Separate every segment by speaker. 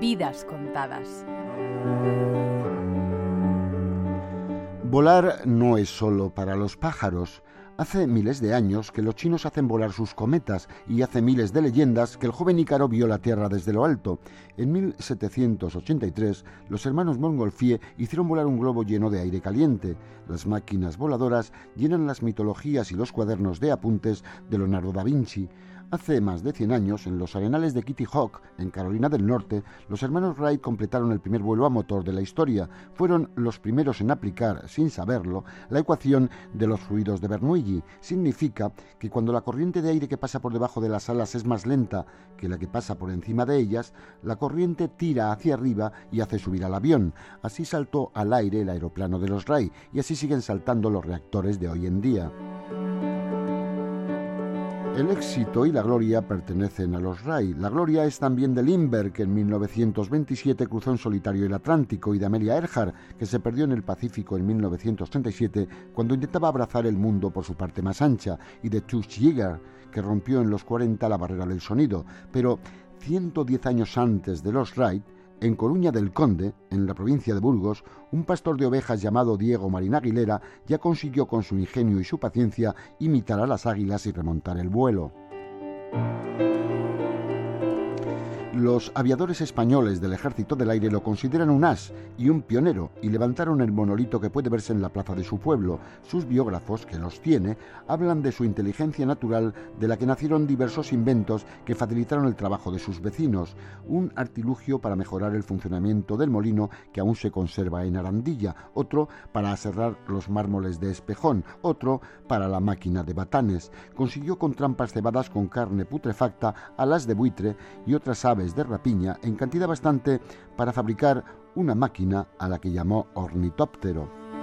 Speaker 1: vidas contadas.
Speaker 2: Volar no es solo para los pájaros. Hace miles de años que los chinos hacen volar sus cometas y hace miles de leyendas que el joven Ícaro vio la Tierra desde lo alto. En 1783, los hermanos Montgolfier hicieron volar un globo lleno de aire caliente. Las máquinas voladoras llenan las mitologías y los cuadernos de apuntes de Leonardo da Vinci. Hace más de 100 años, en los arenales de Kitty Hawk, en Carolina del Norte, los hermanos Wright completaron el primer vuelo a motor de la historia. Fueron los primeros en aplicar, sin saberlo, la ecuación de los fluidos de Bernoulli. Significa que cuando la corriente de aire que pasa por debajo de las alas es más lenta que la que pasa por encima de ellas, la corriente tira hacia arriba y hace subir al avión. Así saltó al aire el aeroplano de los Wright y así siguen saltando los reactores de hoy en día. El éxito y la gloria pertenecen a los Ray. La gloria es también de Lindbergh, que en 1927 cruzó en solitario el Atlántico, y de Amelia Earhart, que se perdió en el Pacífico en 1937 cuando intentaba abrazar el mundo por su parte más ancha, y de Tush Yeager, que rompió en los 40 la barrera del sonido. Pero 110 años antes de los Wright, en Coruña del Conde, en la provincia de Burgos, un pastor de ovejas llamado Diego Marín Aguilera ya consiguió con su ingenio y su paciencia imitar a las águilas y remontar el vuelo. Los aviadores españoles del Ejército del Aire lo consideran un as y un pionero y levantaron el monolito que puede verse en la plaza de su pueblo. Sus biógrafos, que los tiene, hablan de su inteligencia natural, de la que nacieron diversos inventos que facilitaron el trabajo de sus vecinos, un artilugio para mejorar el funcionamiento del molino que aún se conserva en Arandilla, otro para aserrar los mármoles de Espejón, otro para la máquina de batanes. Consiguió con trampas cebadas con carne putrefacta, alas de buitre y otras aves de rapiña en cantidad bastante para fabricar una máquina a la que llamó ornitóptero.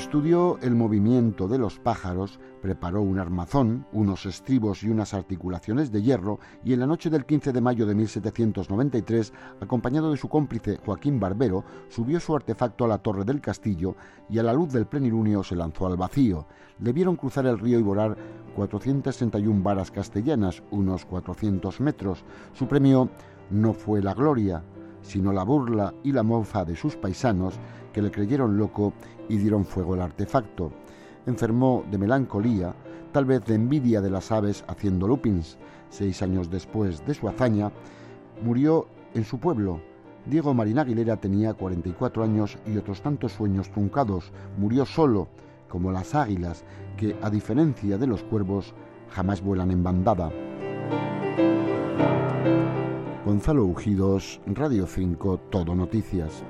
Speaker 2: Estudió el movimiento de los pájaros, preparó un armazón, unos estribos y unas articulaciones de hierro y en la noche del 15 de mayo de 1793, acompañado de su cómplice Joaquín Barbero, subió su artefacto a la torre del castillo y a la luz del plenilunio se lanzó al vacío. Le vieron cruzar el río y volar 461 varas castellanas, unos 400 metros. Su premio no fue la gloria, sino la burla y la mofa de sus paisanos que le creyeron loco y dieron fuego al artefacto. Enfermó de melancolía, tal vez de envidia de las aves haciendo loopings. Seis años después de su hazaña, murió en su pueblo. Diego Marín Aguilera tenía 44 años y otros tantos sueños truncados. Murió solo, como las águilas, que, a diferencia de los cuervos, jamás vuelan en bandada. Gonzalo Ujidos, Radio 5, Todo Noticias.